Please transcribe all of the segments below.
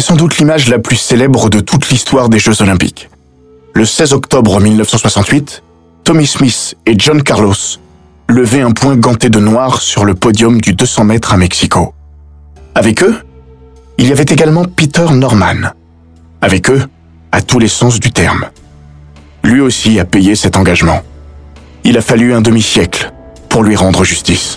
C'est sans doute l'image la plus célèbre de toute l'histoire des Jeux olympiques. Le 16 octobre 1968, Tommy Smith et John Carlos levaient un point ganté de noir sur le podium du 200 mètres à Mexico. Avec eux, il y avait également Peter Norman. Avec eux, à tous les sens du terme. Lui aussi a payé cet engagement. Il a fallu un demi-siècle pour lui rendre justice.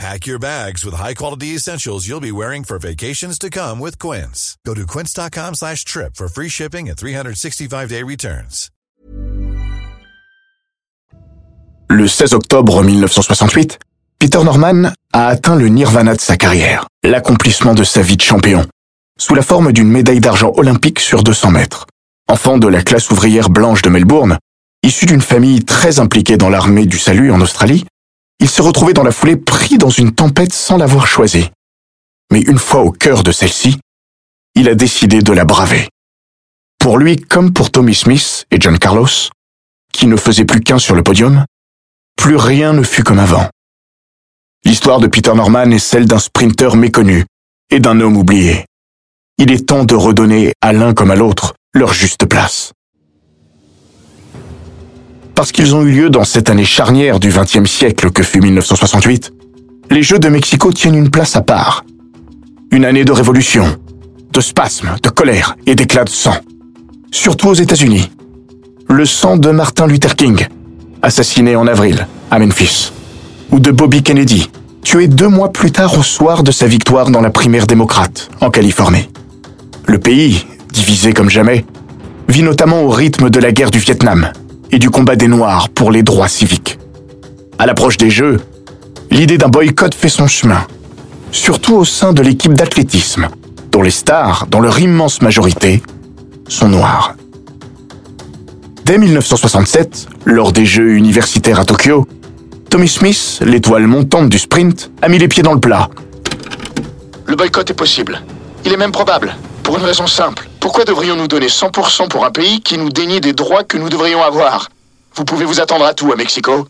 Pack your bags with high-quality essentials you'll be wearing for vacations to come with Quince. Go to quince.com slash trip for free shipping and 365-day returns. Le 16 octobre 1968, Peter Norman a atteint le nirvana de sa carrière, l'accomplissement de sa vie de champion, sous la forme d'une médaille d'argent olympique sur 200 mètres. Enfant de la classe ouvrière blanche de Melbourne, issu d'une famille très impliquée dans l'armée du salut en Australie, il se retrouvait dans la foulée pris dans une tempête sans l'avoir choisi. Mais une fois au cœur de celle-ci, il a décidé de la braver. Pour lui comme pour Tommy Smith et John Carlos, qui ne faisaient plus qu'un sur le podium, plus rien ne fut comme avant. L'histoire de Peter Norman est celle d'un sprinter méconnu et d'un homme oublié. Il est temps de redonner à l'un comme à l'autre leur juste place. Parce qu'ils ont eu lieu dans cette année charnière du XXe siècle que fut 1968, les Jeux de Mexico tiennent une place à part. Une année de révolution, de spasmes, de colère et d'éclats de sang. Surtout aux États-Unis. Le sang de Martin Luther King, assassiné en avril à Memphis, ou de Bobby Kennedy, tué deux mois plus tard au soir de sa victoire dans la primaire démocrate en Californie. Le pays, divisé comme jamais, vit notamment au rythme de la guerre du Vietnam et du combat des Noirs pour les droits civiques. À l'approche des Jeux, l'idée d'un boycott fait son chemin, surtout au sein de l'équipe d'athlétisme, dont les stars, dans leur immense majorité, sont noires. Dès 1967, lors des Jeux universitaires à Tokyo, Tommy Smith, l'étoile montante du sprint, a mis les pieds dans le plat. Le boycott est possible. Il est même probable. Pour une raison simple. Pourquoi devrions-nous donner 100% pour un pays qui nous dénie des droits que nous devrions avoir? Vous pouvez vous attendre à tout à Mexico.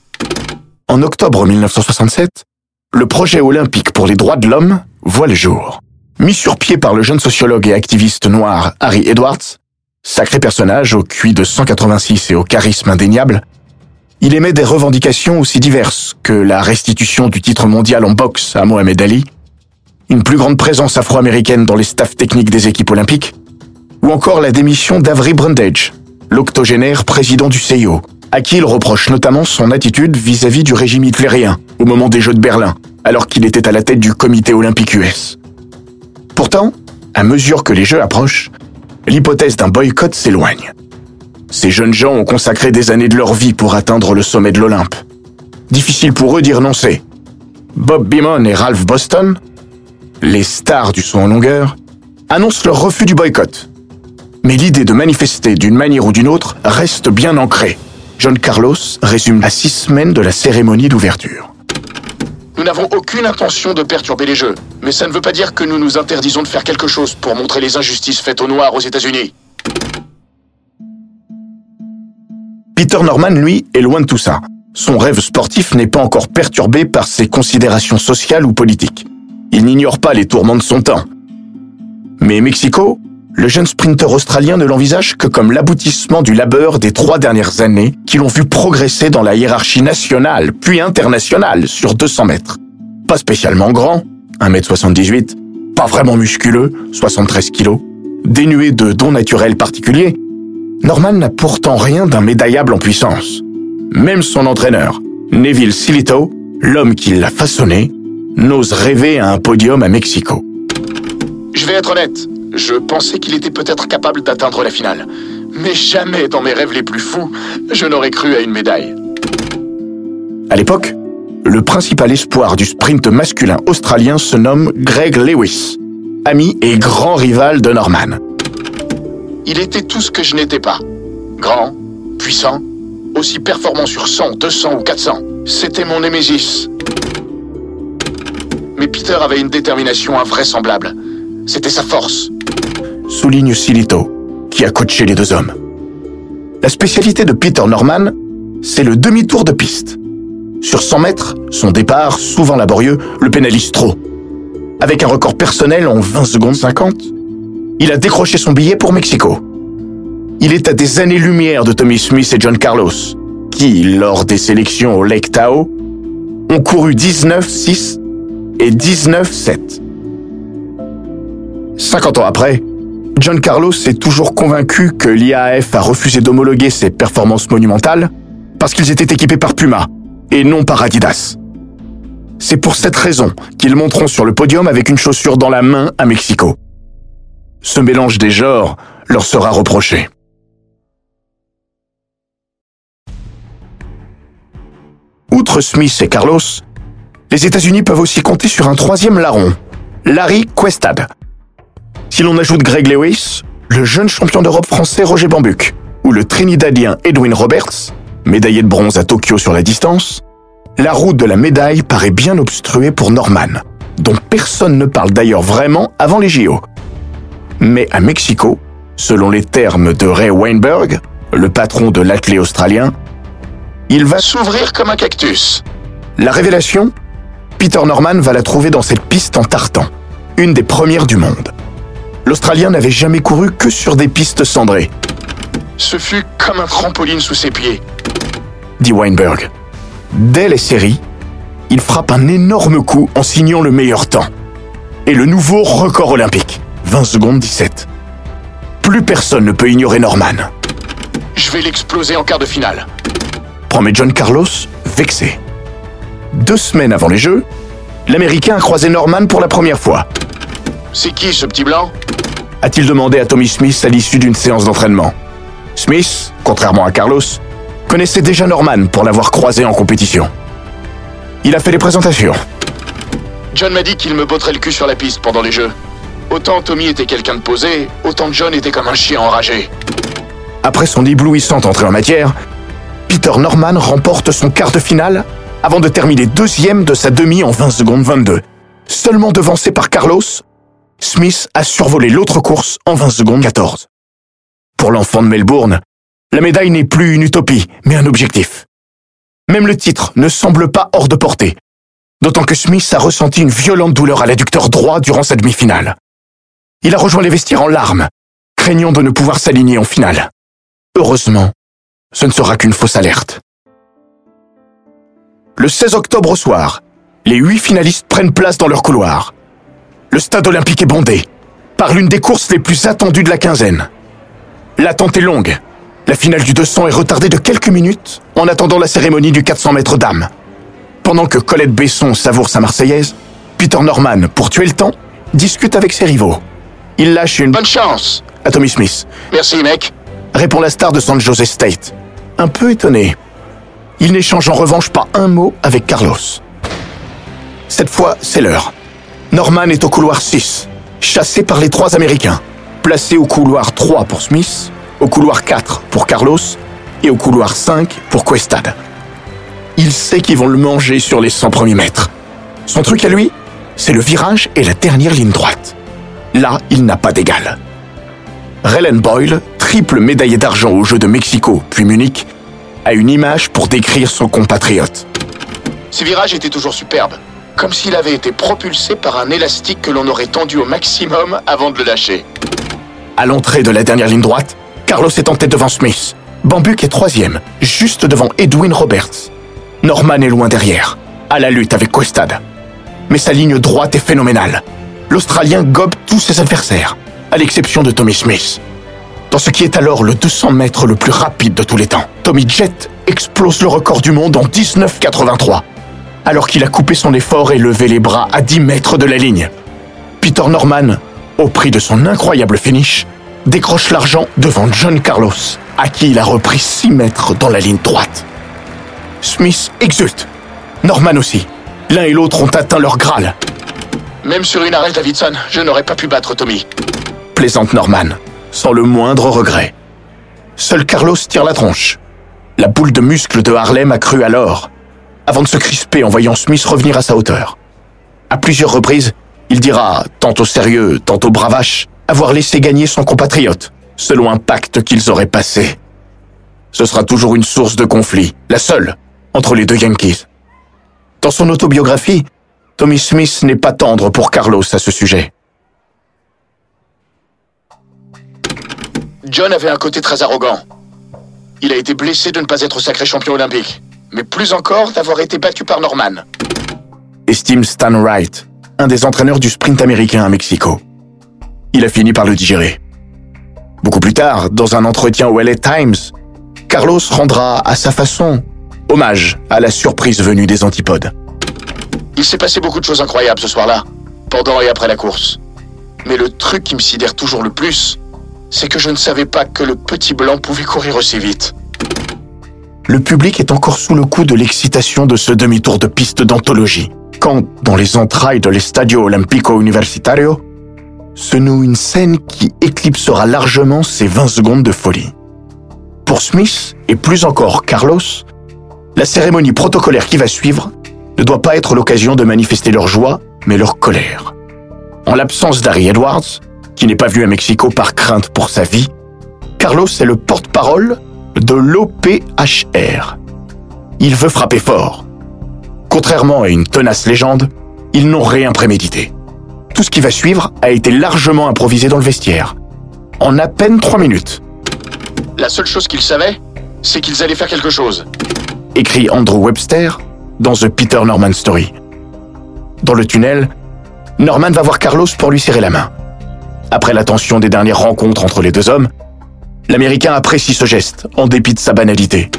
En octobre 1967, le projet olympique pour les droits de l'homme voit le jour. Mis sur pied par le jeune sociologue et activiste noir Harry Edwards, sacré personnage au QI de 186 et au charisme indéniable, il émet des revendications aussi diverses que la restitution du titre mondial en boxe à Mohamed Ali, une plus grande présence afro-américaine dans les staffs techniques des équipes olympiques, ou encore la démission d'Avery Brundage, l'octogénaire président du CIO, à qui il reproche notamment son attitude vis-à-vis du régime hitlérien au moment des Jeux de Berlin, alors qu'il était à la tête du comité olympique US. Pourtant, à mesure que les Jeux approchent, l'hypothèse d'un boycott s'éloigne. Ces jeunes gens ont consacré des années de leur vie pour atteindre le sommet de l'Olympe. Difficile pour eux d'y renoncer. Bob Beamon et Ralph Boston, les stars du saut en longueur, annoncent leur refus du boycott. Mais l'idée de manifester d'une manière ou d'une autre reste bien ancrée. John Carlos résume à six semaines de la cérémonie d'ouverture. Nous n'avons aucune intention de perturber les Jeux, mais ça ne veut pas dire que nous nous interdisons de faire quelque chose pour montrer les injustices faites aux Noirs aux États-Unis. Peter Norman, lui, est loin de tout ça. Son rêve sportif n'est pas encore perturbé par ses considérations sociales ou politiques. Il n'ignore pas les tourments de son temps. Mais Mexico, le jeune sprinter australien ne l'envisage que comme l'aboutissement du labeur des trois dernières années qui l'ont vu progresser dans la hiérarchie nationale puis internationale sur 200 mètres. Pas spécialement grand, 1m78, pas vraiment musculeux, 73 kg, dénué de dons naturels particuliers, Norman n'a pourtant rien d'un médaillable en puissance. Même son entraîneur, Neville Silito, l'homme qui l'a façonné, n'ose rêver à un podium à Mexico. Je vais être honnête, je pensais qu'il était peut-être capable d'atteindre la finale. Mais jamais dans mes rêves les plus fous, je n'aurais cru à une médaille. À l'époque, le principal espoir du sprint masculin australien se nomme Greg Lewis, ami et grand rival de Norman. Il était tout ce que je n'étais pas. Grand, puissant, aussi performant sur 100, 200 ou 400. C'était mon némésis. Mais Peter avait une détermination invraisemblable. C'était sa force. Souligne Silito, qui a coaché les deux hommes. La spécialité de Peter Norman, c'est le demi-tour de piste. Sur 100 mètres, son départ, souvent laborieux, le pénalise trop. Avec un record personnel en 20 secondes 50, il a décroché son billet pour Mexico. Il est à des années-lumière de Tommy Smith et John Carlos, qui, lors des sélections au Lake Tahoe, ont couru 19-6 et 19-7. 50 ans après, John Carlos est toujours convaincu que l'IAF a refusé d'homologuer ses performances monumentales parce qu'ils étaient équipés par Puma et non par Adidas. C'est pour cette raison qu'ils monteront sur le podium avec une chaussure dans la main à Mexico. Ce mélange des genres leur sera reproché. Outre Smith et Carlos, les États-Unis peuvent aussi compter sur un troisième larron, Larry Questad. Si l'on ajoute Greg Lewis, le jeune champion d'Europe français Roger Bambuc, ou le Trinidadien Edwin Roberts, médaillé de bronze à Tokyo sur la distance, la route de la médaille paraît bien obstruée pour Norman, dont personne ne parle d'ailleurs vraiment avant les JO. Mais à Mexico, selon les termes de Ray Weinberg, le patron de l'athlète australien, il va S'ouvrir comme un cactus. la révélation Peter Norman va la trouver dans cette piste en tartan, une des premières du monde. L'Australien n'avait jamais couru que sur des pistes cendrées, Ce fut comme un trampoline sous ses pieds. dit Weinberg. Dès les séries, il frappe un énorme coup en signant le meilleur temps. Et le nouveau record olympique, 20 secondes 17. Plus personne ne peut ignorer Norman, Je vais l'exploser en quart de finale. promet John Carlos, vexé. Deux semaines avant les Jeux, l'Américain a croisé Norman pour la première fois. C'est qui ce petit blanc? A-t-il demandé à Tommy Smith à l'issue d'une séance d'entraînement? Smith, contrairement à Carlos, connaissait déjà Norman pour l'avoir croisé en compétition. Il a fait des présentations. John m'a dit qu'il me botterait le cul sur la piste pendant les jeux. Autant Tommy était quelqu'un de posé, autant John était comme un chien enragé. Après son éblouissante entrée en matière, Peter Norman remporte son quart de finale avant de terminer deuxième de sa demi en 20 secondes 22. Seulement devancé par Carlos, Smith a survolé l'autre course en 20 secondes 14. Pour l'enfant de Melbourne, la médaille n'est plus une utopie, mais un objectif. Même le titre ne semble pas hors de portée, d'autant que Smith a ressenti une violente douleur à l'adducteur droit durant sa demi-finale. Il a rejoint les vestiaires en larmes, craignant de ne pouvoir s'aligner en finale. Heureusement, ce ne sera qu'une fausse alerte. Le 16 octobre au soir, les huit finalistes prennent place dans leur couloir. Le stade olympique est bondé, par l'une des courses les plus attendues de la quinzaine. L'attente est longue. La finale du 200 est retardée de quelques minutes en attendant la cérémonie du 400 mètres dames. Pendant que Colette Besson savoure sa Marseillaise, Peter Norman, pour tuer le temps, discute avec ses rivaux. Il lâche une bonne Bonne chance à Tommy Smith, Merci mec. répond la star de San Jose State. Un peu étonné. Il n'échange en revanche pas un mot avec Carlos. Cette fois, c'est l'heure. Norman est au couloir 6, chassé par les trois Américains, placé au couloir 3 pour Smith, au couloir 4 pour Carlos et au couloir 5 pour Questad. Il sait qu'ils vont le manger sur les 100 premiers mètres. Son truc à lui, c'est le virage et la dernière ligne droite. Là, il n'a pas d'égal. Rellen Boyle, triple médaillé d'argent aux Jeux de Mexico puis Munich, a une image pour décrire son compatriote. Ses virages étaient toujours superbes. Comme s'il avait été propulsé par un élastique que l'on aurait tendu au maximum avant de le lâcher. À l'entrée de la dernière ligne droite, Carlos est en tête devant Smith. Bambuck est troisième, juste devant Edwin Roberts. Norman est loin derrière, à la lutte avec Questad. Mais sa ligne droite est phénoménale. L'Australien gobe tous ses adversaires, à l'exception de Tommy Smith. Dans ce qui est alors le 200 mètres le plus rapide de tous les temps, Tommy Jet explose le record du monde en 1983, alors qu'il a coupé son effort et levé les bras à 10 mètres de la ligne. Peter Norman au prix de son incroyable finish, décroche l'argent devant John Carlos, à qui il a repris 6 mètres dans la ligne droite. Smith exulte. Norman aussi. L'un et l'autre ont atteint leur Graal. Même sur une arrêt Davidson, je n'aurais pas pu battre Tommy. Plaisante Norman, sans le moindre regret. Seul Carlos tire la tronche. La boule de muscles de Harlem a cru alors, avant de se crisper en voyant Smith revenir à sa hauteur. À plusieurs reprises, il dira, tantôt sérieux, tantôt bravache, avoir laissé gagner son compatriote, selon un pacte qu'ils auraient passé. Ce sera toujours une source de conflit, la seule, entre les deux Yankees. Dans son autobiographie, Tommy Smith n'est pas tendre pour Carlos à ce sujet. John avait un côté très arrogant. Il a été blessé de ne pas être sacré champion olympique, mais plus encore d'avoir été battu par Norman. Estime Stan Wright, un des entraîneurs du sprint américain à Mexico. Il a fini par le digérer. Beaucoup plus tard, dans un entretien au LA Times, Carlos rendra à sa façon hommage à la surprise venue des antipodes. Il s'est passé beaucoup de choses incroyables ce soir-là, pendant et après la course. Mais le truc qui me sidère toujours le plus, c'est que je ne savais pas que le petit blanc pouvait courir aussi vite. Le public est encore sous le coup de l'excitation de ce demi-tour de piste d'anthologie, quand, dans les entrailles de l'Estadio Olimpico Universitario, se noue une scène qui éclipsera largement ces 20 secondes de folie. Pour Smith, et plus encore Carlos, la cérémonie protocolaire qui va suivre ne doit pas être l'occasion de manifester leur joie, mais leur colère. En l'absence d'Harry Edwards, qui n'est pas venu à Mexico par crainte pour sa vie, Carlos est le porte-parole de l'OPHR. Il veut frapper fort. Contrairement à une tenace légende, ils n'ont rien prémédité. Tout ce qui va suivre a été largement improvisé dans le vestiaire. En à peine trois minutes. La seule chose qu'ils savaient, c'est qu'ils allaient faire quelque chose. Écrit Andrew Webster dans The Peter Norman Story. Dans le tunnel, Norman va voir Carlos pour lui serrer la main. Après la tension des dernières rencontres entre les deux hommes, l'Américain apprécie ce geste, en dépit de sa banalité.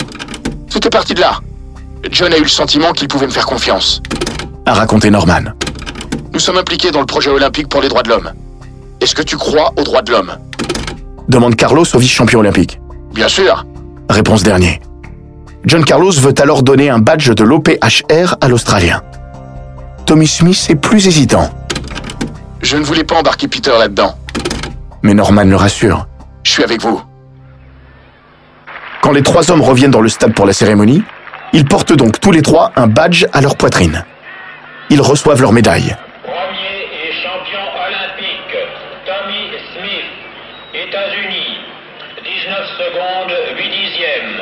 Tout est parti de là. John a eu le sentiment qu'il pouvait me faire confiance. A raconté Norman. Nous sommes impliqués dans le projet olympique pour les droits de l'homme. Est-ce que tu crois aux droits de l'homme? Demande Carlos au vice-champion olympique. Bien sûr. Réponse dernier. John Carlos veut alors donner un badge de l'OPHR à l'Australien. Tommy Smith est plus hésitant. Je ne voulais pas embarquer Peter là-dedans. Mais Norman le rassure. Je suis avec vous. Quand les trois hommes reviennent dans le stade pour la cérémonie, ils portent donc tous les trois un badge à leur poitrine. Ils reçoivent leur médaille. Premier et champion olympique, Tommy Smith, États-Unis, 19 secondes 8 dixièmes.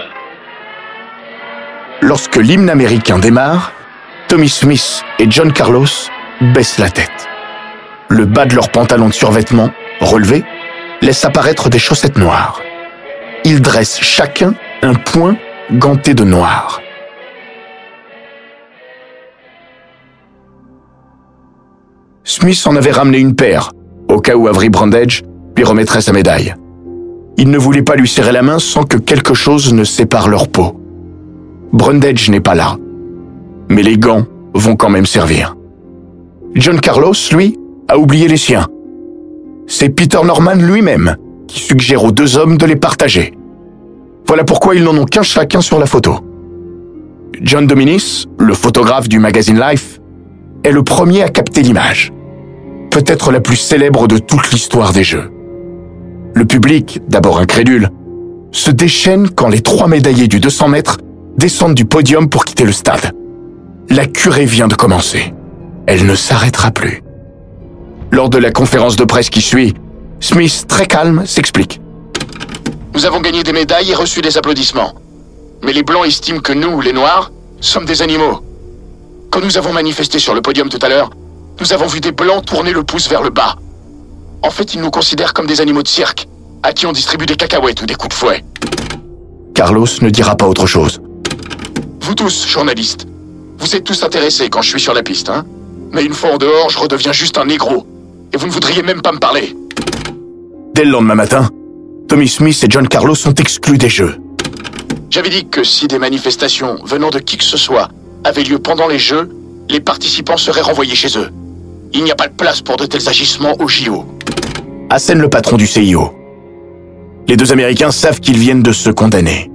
Lorsque l'hymne américain démarre, Tommy Smith et John Carlos baissent la tête. Le bas de leur pantalon de survêtement, relevé, laisse apparaître des chaussettes noires. Ils dressent chacun un poing ganté de noir. Smith en avait ramené une paire, au cas où Avery Brandage lui remettrait sa médaille. Il ne voulait pas lui serrer la main sans que quelque chose ne sépare leur peau. Brundage n'est pas là, mais les gants vont quand même servir. John Carlos, lui, a oublié les siens. C'est Peter Norman lui-même qui suggère aux deux hommes de les partager. Voilà pourquoi ils n'en ont qu'un chacun sur la photo. John Dominis, le photographe du magazine Life, est le premier à capter l'image. Peut-être la plus célèbre de toute l'histoire des Jeux. Le public, d'abord incrédule, se déchaîne quand les trois médaillés du 200 mètres descendent du podium pour quitter le stade. La curée vient de commencer. Elle ne s'arrêtera plus. Lors de la conférence de presse qui suit, Smith, très calme, s'explique. Nous avons gagné des médailles et reçu des applaudissements. Mais les Blancs estiment que nous, les Noirs, sommes des animaux. Quand nous avons manifesté sur le podium tout à l'heure, nous avons vu des Blancs tourner le pouce vers le bas. En fait, ils nous considèrent comme des animaux de cirque, à qui on distribue des cacahuètes ou des coups de fouet. Carlos ne dira pas autre chose. Vous tous, journalistes, vous êtes tous intéressés quand je suis sur la piste, hein Mais une fois en dehors, je redeviens juste un négro. Et vous ne voudriez même pas me parler. Dès le lendemain matin, Tommy Smith et John Carlos sont exclus des Jeux. J'avais dit que si des manifestations venant de qui que ce soit avaient lieu pendant les Jeux, les participants seraient renvoyés chez eux. Il n'y a pas de place pour de tels agissements au JO. assène le patron du CIO. Les deux Américains savent qu'ils viennent de se condamner.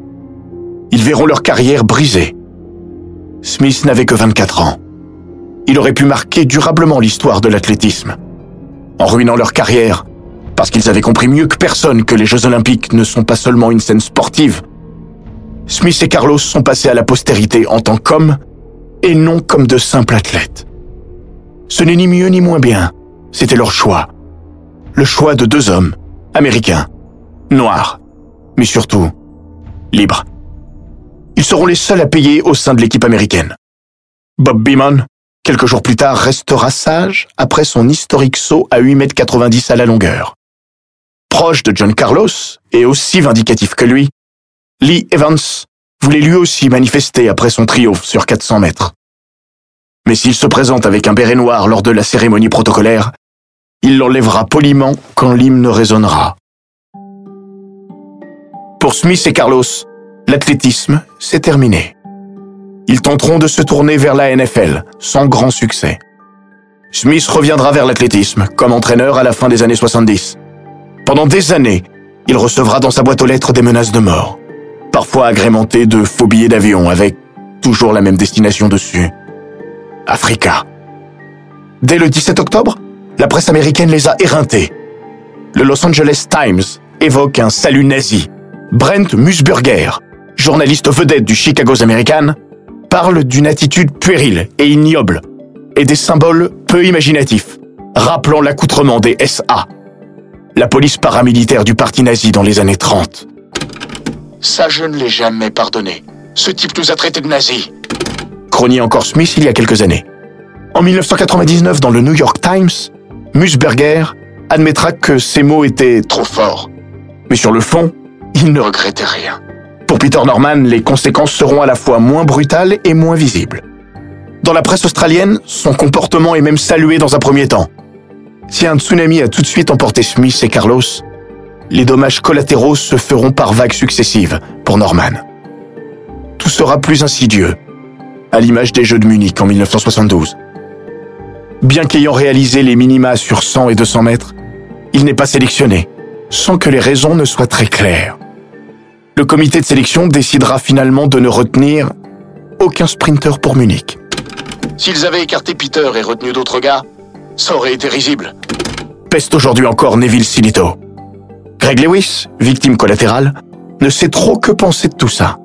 Ils verront leur carrière brisée. Smith n'avait que 24 ans. Il aurait pu marquer durablement l'histoire de l'athlétisme. En ruinant leur carrière, parce qu'ils avaient compris mieux que personne que les Jeux Olympiques ne sont pas seulement une scène sportive. Smith et Carlos sont passés à la postérité en tant qu'hommes et non comme de simples athlètes. Ce n'est ni mieux ni moins bien, c'était leur choix. Le choix de deux hommes, américains, noirs, mais surtout libres. Ils seront les seuls à payer au sein de l'équipe américaine. Bob Beamon, quelques jours plus tard, restera sage après son historique saut à 8,90 m à la longueur. Proche de John Carlos, et aussi vindicatif que lui, Lee Evans voulait lui aussi manifester après son triomphe sur 400 mètres. Mais s'il se présente avec un béret noir lors de la cérémonie protocolaire, il l'enlèvera poliment quand l'hymne résonnera. Pour Smith et Carlos, l'athlétisme, c'est terminé. Ils tenteront de se tourner vers la NFL, sans grand succès. Smith reviendra vers l'athlétisme, comme entraîneur à la fin des années 70. Pendant des années, il recevra dans sa boîte aux lettres des menaces de mort, parfois agrémentées de faux billets d'avion avec toujours la même destination dessus. Africa. Dès le 17 octobre, la presse américaine les a éreintés. Le Los Angeles Times évoque un salut nazi. Brent Musburger, journaliste vedette du Chicago's American, parle d'une attitude puérile et ignoble et des symboles peu imaginatifs, rappelant l'accoutrement des SA, la police paramilitaire du parti nazi dans les années 30. Ça, je ne l'ai jamais pardonné. Ce type nous a traités de nazis. Cronier encore Smith il y a quelques années. En 1999, dans le New York Times, Musberger admettra que ces mots étaient trop forts. Mais sur le fond, il ne regrettait rien. Pour Peter Norman, les conséquences seront à la fois moins brutales et moins visibles. Dans la presse australienne, son comportement est même salué dans un premier temps. Si un tsunami a tout de suite emporté Smith et Carlos, les dommages collatéraux se feront par vagues successives pour Norman. Tout sera plus insidieux, à l'image des Jeux de Munich en 1972. Bien qu'ayant réalisé les minima sur 100 et 200 mètres, il n'est pas sélectionné, sans que les raisons ne soient très claires. Le comité de sélection décidera finalement de ne retenir aucun sprinter pour Munich. S'ils avaient écarté Peter et retenu d'autres gars, ça aurait été risible. Peste aujourd'hui encore Neville Silito. Greg Lewis, victime collatérale, ne sait trop que penser de tout ça.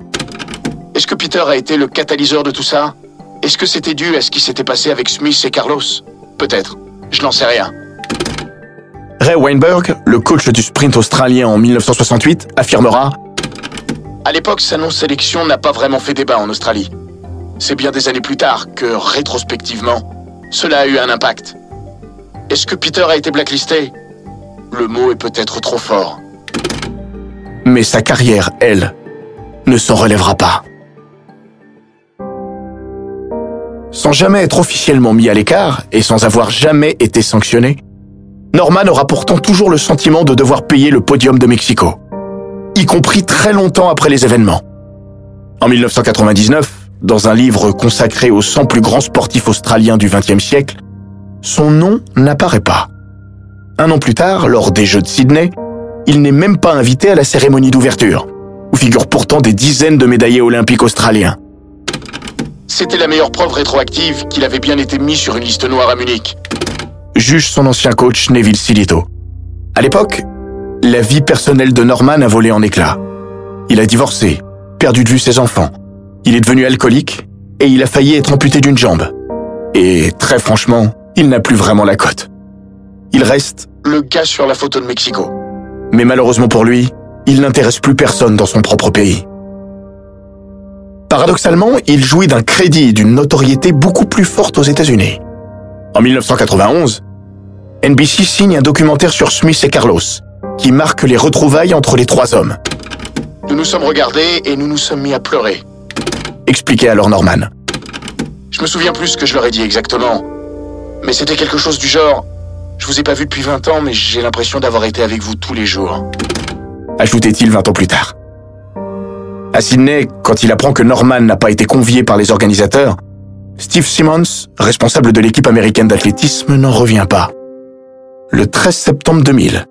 Est-ce que Peter a été le catalyseur de tout ça? Est-ce que c'était dû à ce qui s'était passé avec Smith et Carlos? Peut-être. Je n'en sais rien. Ray Weinberg, le coach du sprint australien en 1968, affirmera À l'époque, sa non-sélection n'a pas vraiment fait débat en Australie. C'est bien des années plus tard que, rétrospectivement, cela a eu un impact. Est-ce que Peter a été blacklisté? Le mot est peut-être trop fort. Mais sa carrière, elle, ne s'en relèvera pas. Sans jamais être officiellement mis à l'écart et sans avoir jamais été sanctionné, Norman aura pourtant toujours le sentiment de devoir payer le podium de Mexico, y compris très longtemps après les événements. En 1999, dans un livre consacré aux 100 plus grands sportifs australiens du XXe siècle, son nom n'apparaît pas. Un an plus tard, lors des Jeux de Sydney, il n'est même pas invité à la cérémonie d'ouverture, où figurent pourtant des dizaines de médaillés olympiques australiens. C'était la meilleure preuve rétroactive qu'il avait bien été mis sur une liste noire à Munich. Juge son ancien coach Neville Silito. À l'époque, la vie personnelle de Norman a volé en éclats. Il a divorcé, perdu de vue ses enfants. Il est devenu alcoolique et il a failli être amputé d'une jambe. Et très franchement, il n'a plus vraiment la cote. Il reste Le gars sur la photo de Mexico. mais malheureusement pour lui, il n'intéresse plus personne dans son propre pays. Paradoxalement, il jouit d'un crédit et d'une notoriété beaucoup plus forte aux États-Unis. En 1991, NBC signe un documentaire sur Smith et Carlos, qui marque les retrouvailles entre les trois hommes, Nous nous sommes regardés et nous nous sommes mis à pleurer. expliquait alors Norman. Je me souviens plus ce que je leur ai dit exactement. Mais c'était quelque chose du genre Je vous ai pas vu depuis 20 ans, mais j'ai l'impression d'avoir été avec vous tous les jours. ajoutait-il 20 ans plus tard. À Sydney, quand il apprend que Norman n'a pas été convié par les organisateurs, Steve Simmons, responsable de l'équipe américaine d'athlétisme, n'en revient pas. Le 13 septembre 2000,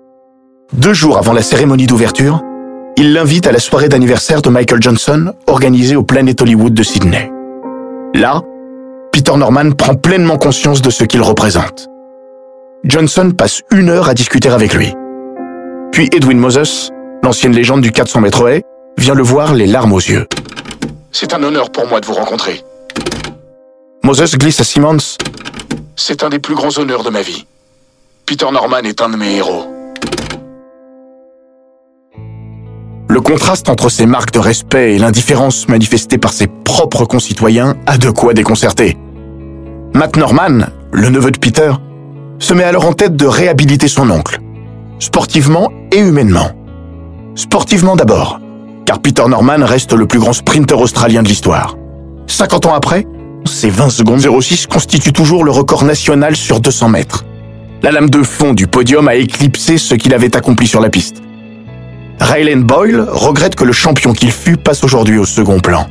Deux jours avant la cérémonie d'ouverture, il l'invite à la soirée d'anniversaire de Michael Johnson organisée au Planet Hollywood de Sydney. Là, Peter Norman prend pleinement conscience de ce qu'il représente. Johnson passe une heure à discuter avec lui. Puis Edwin Moses, l'ancienne légende du 400 mètres haies, vient le voir les larmes aux yeux. C'est un honneur pour moi de vous rencontrer. Moses glisse à Simmons. C'est un des plus grands honneurs de ma vie. Peter Norman est un de mes héros. Le contraste entre ces marques de respect et l'indifférence manifestée par ses propres concitoyens a de quoi déconcerter. Matt Norman, le neveu de Peter, se met alors en tête de réhabiliter son oncle, sportivement et humainement. Sportivement d'abord, car Peter Norman reste le plus grand sprinter australien de l'histoire. 50 ans après, ses 20 secondes 06 constituent toujours le record national sur 200 mètres. La lame de fond du podium a éclipsé ce qu'il avait accompli sur la piste. Ryland Boyle regrette que le champion qu'il fut passe aujourd'hui au second plan.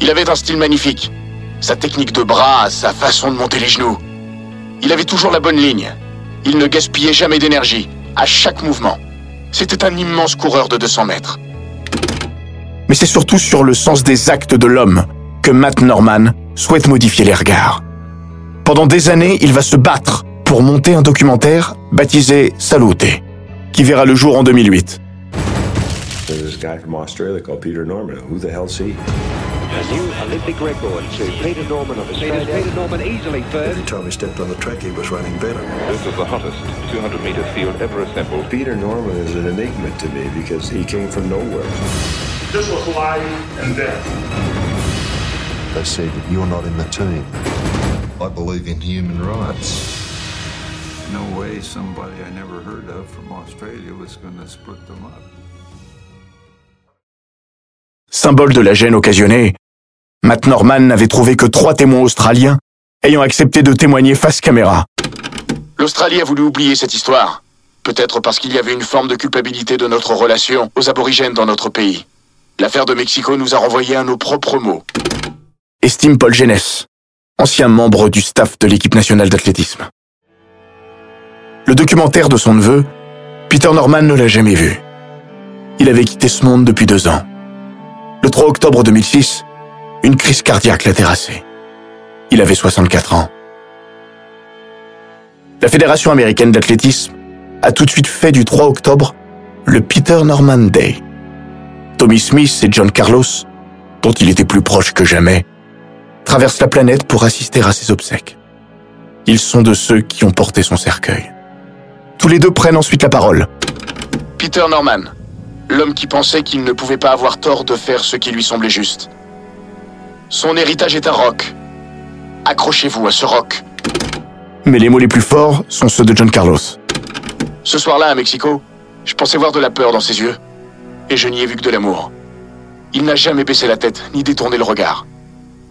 Il avait un style magnifique. Sa technique de bras, sa façon de monter les genoux. Il avait toujours la bonne ligne. Il ne gaspillait jamais d'énergie, à chaque mouvement. C'était un immense coureur de 200 mètres. Mais c'est surtout sur le sens des actes de l'homme que Matt Norman souhaite modifier les regards. Pendant des années, il va se battre pour monter un documentaire baptisé Salute, qui verra le jour en 2008. There's this guy from Australia called Peter Norman. Who the hell's he? A new Olympic record to Peter Norman of Australia. Peter Norman easily third. Every time he stepped on the track, he was running better. This was the hottest 200 meter field ever assembled. Peter Norman is an enigma to me because he came from nowhere. This was life and death. They said, You're not in the team. I believe in human rights. No way somebody I never heard of from Australia was going to split them up. Symbole de la gêne occasionnée, Matt Norman n'avait trouvé que trois témoins australiens ayant accepté de témoigner face caméra. L'Australie a voulu oublier cette histoire. Peut-être parce qu'il y avait une forme de culpabilité de notre relation aux aborigènes dans notre pays. L'affaire de Mexico nous a renvoyé à nos propres mots. Estime Paul Genes, ancien membre du staff de l'équipe nationale d'athlétisme. Le documentaire de son neveu, Peter Norman ne l'a jamais vu. Il avait quitté ce monde depuis deux ans. Le 3 octobre 2006, une crise cardiaque l'a terrassé. Il avait 64 ans. La Fédération américaine d'athlétisme a tout de suite fait du 3 octobre le Peter Norman Day. Tommy Smith et John Carlos, dont il était plus proche que jamais, traversent la planète pour assister à ses obsèques. Ils sont de ceux qui ont porté son cercueil. Tous les deux prennent ensuite la parole. Peter Norman, l'homme qui pensait qu'il ne pouvait pas avoir tort de faire ce qui lui semblait juste. Son héritage est un roc. Accrochez-vous à ce roc. Mais les mots les plus forts sont ceux de John Carlos. Ce soir-là, à Mexico, je pensais voir de la peur dans ses yeux. Et je n'y ai vu que de l'amour. Il n'a jamais baissé la tête, ni détourné le regard.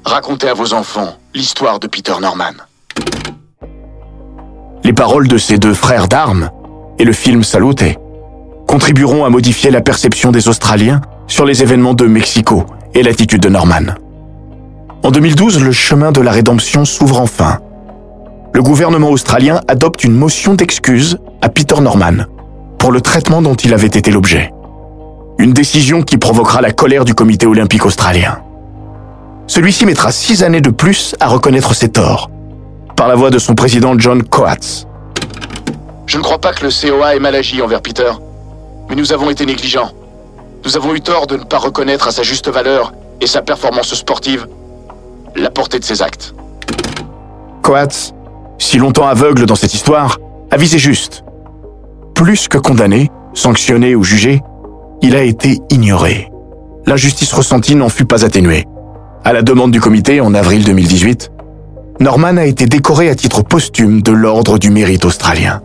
Racontez à vos enfants l'histoire de Peter Norman. Les paroles de ces deux frères d'armes et le film Salute contribueront à modifier la perception des Australiens sur les événements de Mexico et l'attitude de Norman. En 2012, le chemin de la rédemption s'ouvre enfin. Le gouvernement australien adopte une motion d'excuse à Peter Norman pour le traitement dont il avait été l'objet. Une décision qui provoquera la colère du comité olympique australien. Celui-ci mettra six années de plus à reconnaître ses torts, par la voix de son président John Coates. Je ne crois pas que le COA ait mal agi envers Peter, mais nous avons été négligents. Nous avons eu tort de ne pas reconnaître à sa juste valeur et sa performance sportive la portée de ses actes. Coates, si longtemps aveugle dans cette histoire, a visé juste. Plus que condamné, sanctionné ou jugé, il a été ignoré. L'injustice ressentie n'en fut pas atténuée. À la demande du comité en avril 2018, Norman a été décoré à titre posthume de l'Ordre du Mérite australien.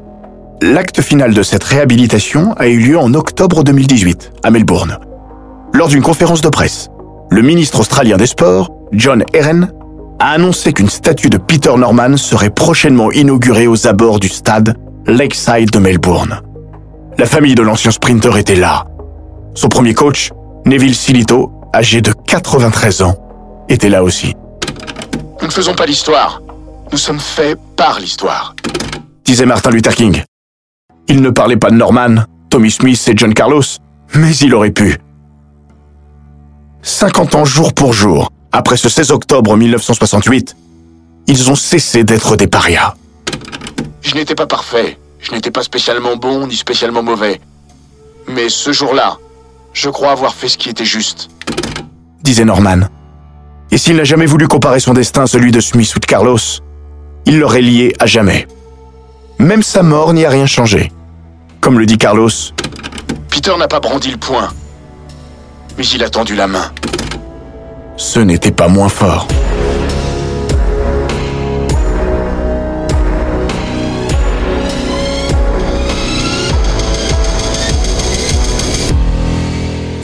L'acte final de cette réhabilitation a eu lieu en octobre 2018, à Melbourne. Lors d'une conférence de presse, le ministre australien des Sports, John Herren, a annoncé qu'une statue de Peter Norman serait prochainement inaugurée aux abords du stade Lakeside de Melbourne. La famille de l'ancien sprinter était là. Son premier coach, Neville Silito, âgé de 93 ans, était là aussi. Nous ne faisons pas l'histoire. Nous sommes faits par l'histoire. Disait Martin Luther King. Il ne parlait pas de Norman, Tommy Smith et John Carlos, mais il aurait pu. 50 ans jour pour jour, après ce 16 octobre 1968, ils ont cessé d'être des parias. Je n'étais pas parfait, je n'étais pas spécialement bon ni spécialement mauvais. Mais ce jour-là, je crois avoir fait ce qui était juste. Disait Norman. Et s'il n'a jamais voulu comparer son destin à celui de Smith ou de Carlos, il l'aurait lié à jamais. Même sa mort n'y a rien changé. Comme le dit Carlos, Peter n'a pas brandi le poing, mais il a tendu la main. ce n'était pas moins fort.